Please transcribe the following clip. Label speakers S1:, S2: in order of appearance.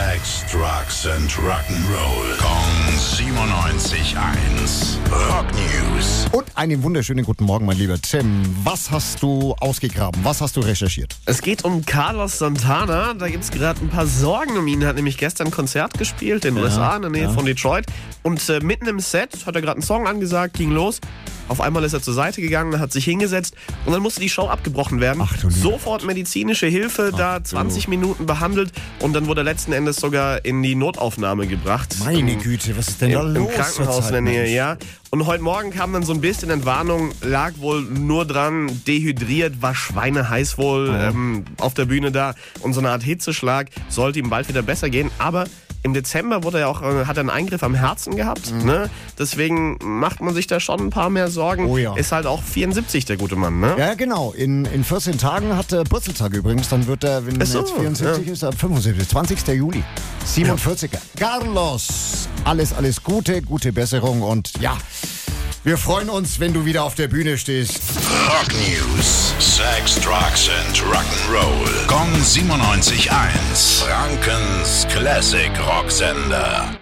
S1: Sex, Drugs and Rock'n'Roll. Kong 97.1. Rock News.
S2: Und einen wunderschönen guten Morgen, mein lieber Tim. Was hast du ausgegraben? Was hast du recherchiert?
S3: Es geht um Carlos Santana. Da gibt es gerade ein paar Sorgen um ihn. Er hat nämlich gestern ein Konzert gespielt in den USA, in der Nähe
S2: ja.
S3: von Detroit. Und äh, mitten im Set hat er gerade einen Song angesagt, ging los. Auf einmal ist er zur Seite gegangen, hat sich hingesetzt und dann musste die Show abgebrochen werden.
S2: Ach du
S3: Sofort medizinische Hilfe, da 20 Minuten behandelt und dann wurde er letzten Endes sogar in die Notaufnahme gebracht.
S2: Meine
S3: Im-
S2: Güte, was ist denn da
S3: im,
S2: los?
S3: im Krankenhaus in der Nähe,
S2: Mensch?
S3: ja. Und heute Morgen kam dann so ein bisschen Entwarnung, lag wohl nur dran, dehydriert, war schweineheiß wohl ähm, auf der Bühne da und so eine Art Hitzeschlag, sollte ihm bald wieder besser gehen, aber im Dezember wurde er auch, äh, hat er einen Eingriff am Herzen gehabt, ne? Deswegen macht man sich da schon ein paar mehr Sorgen.
S2: Mhm. Oh ja.
S3: Ist halt auch 74, der gute Mann, ne?
S2: Ja, genau. In, in 14 Tagen hat er Geburtstag übrigens. Dann wird er, wenn
S3: so,
S2: er jetzt 74 ist, ab 75. 20. Juli. 47er. Carlos, alles, alles Gute, gute Besserung und ja, wir freuen uns, wenn du wieder auf der Bühne stehst.
S1: Rock News. Sex, Drugs and Rock'n'Roll. Kong 97.1. Frankens Classic Rocksender.